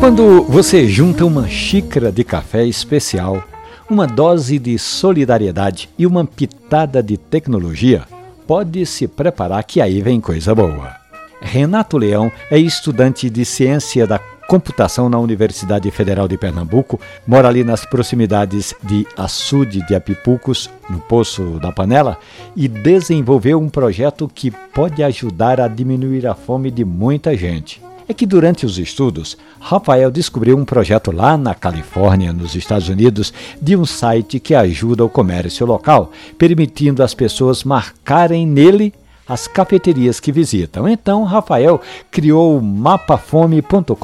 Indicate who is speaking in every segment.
Speaker 1: Quando você junta uma xícara de café especial, uma dose de solidariedade e uma pitada de tecnologia, pode se preparar que aí vem coisa boa. Renato Leão é estudante de ciência da computação na Universidade Federal de Pernambuco, mora ali nas proximidades de Açude de Apipucos, no Poço da Panela, e desenvolveu um projeto que pode ajudar a diminuir a fome de muita gente é que durante os estudos, Rafael descobriu um projeto lá na Califórnia, nos Estados Unidos, de um site que ajuda o comércio local, permitindo as pessoas marcarem nele as cafeterias que visitam. Então, Rafael criou o mapafome.com.br,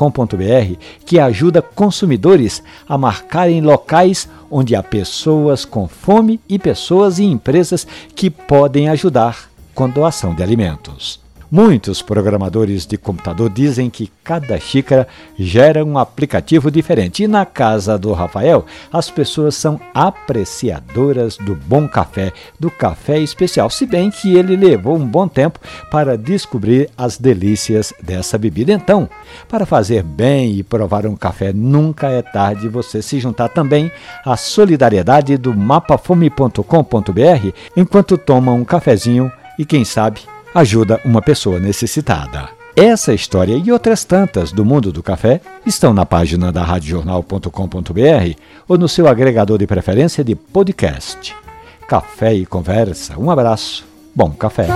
Speaker 1: que ajuda consumidores a marcarem locais onde há pessoas com fome e pessoas e empresas que podem ajudar com doação de alimentos. Muitos programadores de computador dizem que cada xícara gera um aplicativo diferente. E na casa do Rafael, as pessoas são apreciadoras do bom café, do café especial, se bem que ele levou um bom tempo para descobrir as delícias dessa bebida. Então, para fazer bem e provar um café, nunca é tarde você se juntar também à solidariedade do mapafome.com.br enquanto toma um cafezinho e quem sabe ajuda uma pessoa necessitada. Essa história e outras tantas do mundo do café estão na página da radiojornal.com.br ou no seu agregador de preferência de podcast. Café e conversa. Um abraço. Bom café.